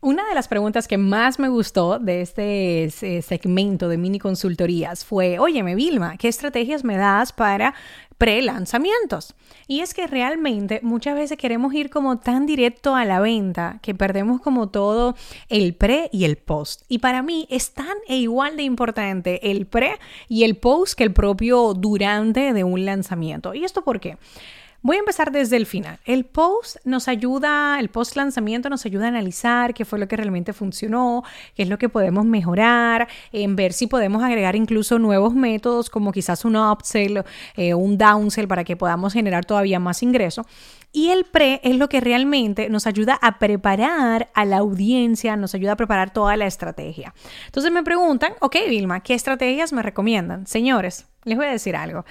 Una de las preguntas que más me gustó de este segmento de mini consultorías fue, óyeme Vilma, ¿qué estrategias me das para pre-lanzamientos. Y es que realmente muchas veces queremos ir como tan directo a la venta que perdemos como todo el pre y el post. Y para mí es tan e igual de importante el pre y el post que el propio durante de un lanzamiento. ¿Y esto por qué? Voy a empezar desde el final. El post nos ayuda, el post lanzamiento nos ayuda a analizar qué fue lo que realmente funcionó, qué es lo que podemos mejorar, en ver si podemos agregar incluso nuevos métodos como quizás un upsell, eh, un downsell para que podamos generar todavía más ingreso. Y el pre es lo que realmente nos ayuda a preparar a la audiencia, nos ayuda a preparar toda la estrategia. Entonces me preguntan, ok Vilma, ¿qué estrategias me recomiendan? Señores, les voy a decir algo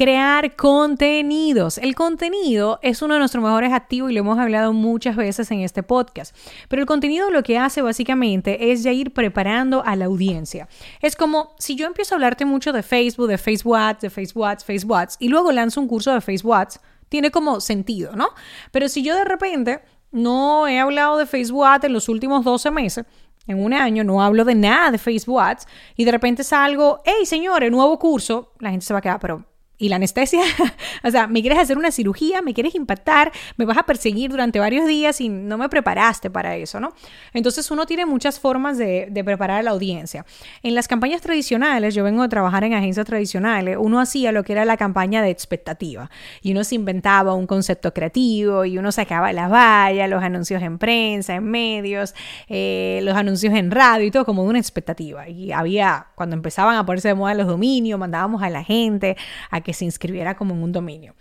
crear contenidos. El contenido es uno de nuestros mejores activos y lo hemos hablado muchas veces en este podcast. Pero el contenido lo que hace básicamente es ya ir preparando a la audiencia. Es como si yo empiezo a hablarte mucho de Facebook, de Facebook Ads, de Facebook Ads, Facebook Ads y luego lanzo un curso de Facebook Ads, tiene como sentido, ¿no? Pero si yo de repente no he hablado de Facebook Ads en los últimos 12 meses, en un año no hablo de nada de Facebook Ads y de repente salgo, hey señores, nuevo curso, la gente se va a quedar, pero y la anestesia, o sea, me quieres hacer una cirugía, me quieres impactar, me vas a perseguir durante varios días y no me preparaste para eso, ¿no? Entonces uno tiene muchas formas de, de, preparar a la audiencia. En las campañas tradicionales, yo vengo a trabajar en agencias tradicionales, uno hacía lo que era la campaña de expectativa y uno se inventaba un concepto creativo y uno sacaba las vallas, los anuncios en prensa, en medios, eh, los anuncios en radio y todo como de una expectativa. Y había, cuando empezaban a ponerse de moda los dominios, mandábamos a la gente a que se inscribiera como en un dominio.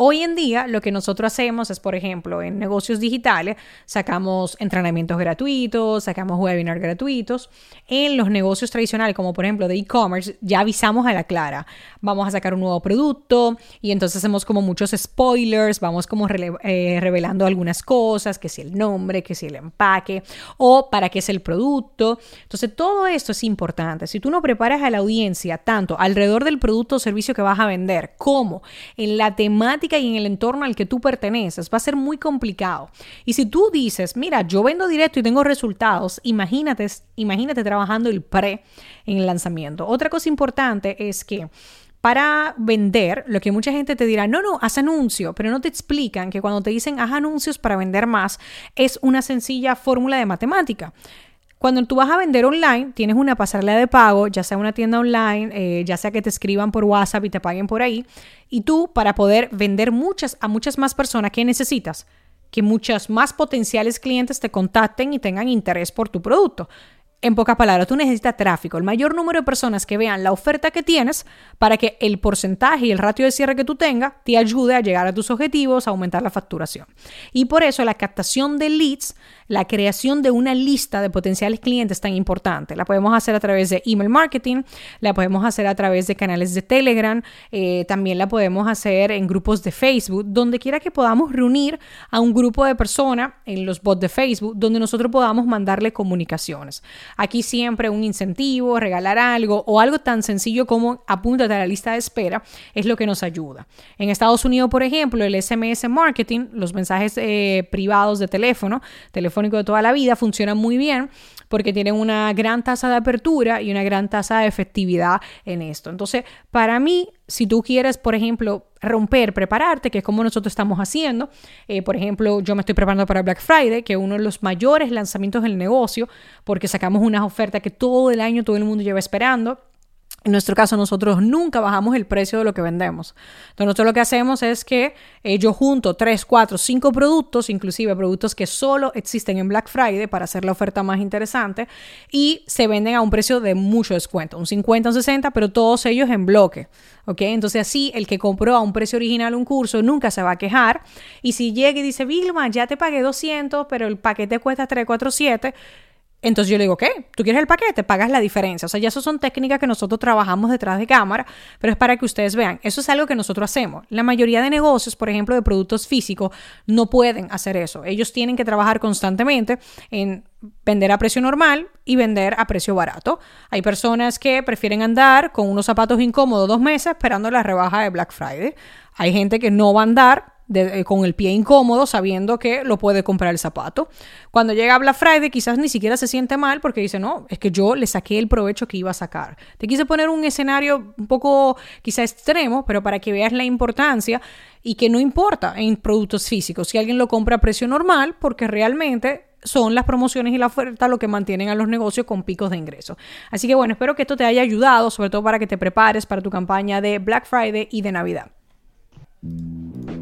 Hoy en día lo que nosotros hacemos es, por ejemplo, en negocios digitales, sacamos entrenamientos gratuitos, sacamos webinars gratuitos. En los negocios tradicionales, como por ejemplo de e-commerce, ya avisamos a la clara, vamos a sacar un nuevo producto y entonces hacemos como muchos spoilers, vamos como eh, revelando algunas cosas, que si el nombre, que si el empaque o para qué es el producto. Entonces todo esto es importante. Si tú no preparas a la audiencia tanto alrededor del producto o servicio que vas a vender como en la temática y en el entorno al que tú perteneces, va a ser muy complicado. Y si tú dices, mira, yo vendo directo y tengo resultados, imagínate, imagínate trabajando el pre en el lanzamiento. Otra cosa importante es que para vender, lo que mucha gente te dirá, no, no, haz anuncio, pero no te explican que cuando te dicen haz anuncios para vender más, es una sencilla fórmula de matemática. Cuando tú vas a vender online, tienes una pasarela de pago, ya sea una tienda online, eh, ya sea que te escriban por WhatsApp y te paguen por ahí. Y tú, para poder vender muchas, a muchas más personas, ¿qué necesitas? Que muchos más potenciales clientes te contacten y tengan interés por tu producto. En pocas palabras, tú necesitas tráfico, el mayor número de personas que vean la oferta que tienes para que el porcentaje y el ratio de cierre que tú tengas te ayude a llegar a tus objetivos, a aumentar la facturación. Y por eso la captación de leads, la creación de una lista de potenciales clientes es tan importante. La podemos hacer a través de email marketing, la podemos hacer a través de canales de Telegram, eh, también la podemos hacer en grupos de Facebook, donde quiera que podamos reunir a un grupo de personas en los bots de Facebook, donde nosotros podamos mandarle comunicaciones. Aquí siempre un incentivo, regalar algo o algo tan sencillo como apúntate a la lista de espera es lo que nos ayuda. En Estados Unidos, por ejemplo, el SMS marketing, los mensajes eh, privados de teléfono, telefónico de toda la vida, funcionan muy bien porque tienen una gran tasa de apertura y una gran tasa de efectividad en esto. Entonces, para mí, si tú quieres, por ejemplo, romper, prepararte, que es como nosotros estamos haciendo, eh, por ejemplo, yo me estoy preparando para Black Friday, que es uno de los mayores lanzamientos del negocio, porque sacamos unas ofertas que todo el año todo el mundo lleva esperando. En nuestro caso, nosotros nunca bajamos el precio de lo que vendemos. Entonces, nosotros lo que hacemos es que eh, yo junto 3, 4, 5 productos, inclusive productos que solo existen en Black Friday para hacer la oferta más interesante, y se venden a un precio de mucho descuento, un 50, un 60, pero todos ellos en bloque. ¿Ok? Entonces, así el que compró a un precio original un curso nunca se va a quejar. Y si llega y dice, Vilma, ya te pagué 200, pero el paquete cuesta 3, 4, 7 Entonces yo le digo, ¿qué? ¿Tú quieres el paquete? Pagas la diferencia. O sea, ya eso son técnicas que nosotros trabajamos detrás de cámara, pero es para que ustedes vean. Eso es algo que nosotros hacemos. La mayoría de negocios, por ejemplo, de productos físicos, no pueden hacer eso. Ellos tienen que trabajar constantemente en vender a precio normal y vender a precio barato. Hay personas que prefieren andar con unos zapatos incómodos dos meses esperando la rebaja de Black Friday. Hay gente que no va a andar eh, con el pie incómodo sabiendo que lo puede comprar el zapato. Cuando llega Black Friday quizás ni siquiera se siente mal porque dice, no, es que yo le saqué el provecho que iba a sacar. Te quise poner un escenario un poco quizá extremo, pero para que veas la importancia y que no importa en productos físicos si alguien lo compra a precio normal porque realmente son las promociones y la oferta lo que mantienen a los negocios con picos de ingreso. Así que bueno, espero que esto te haya ayudado, sobre todo para que te prepares para tu campaña de Black Friday y de Navidad.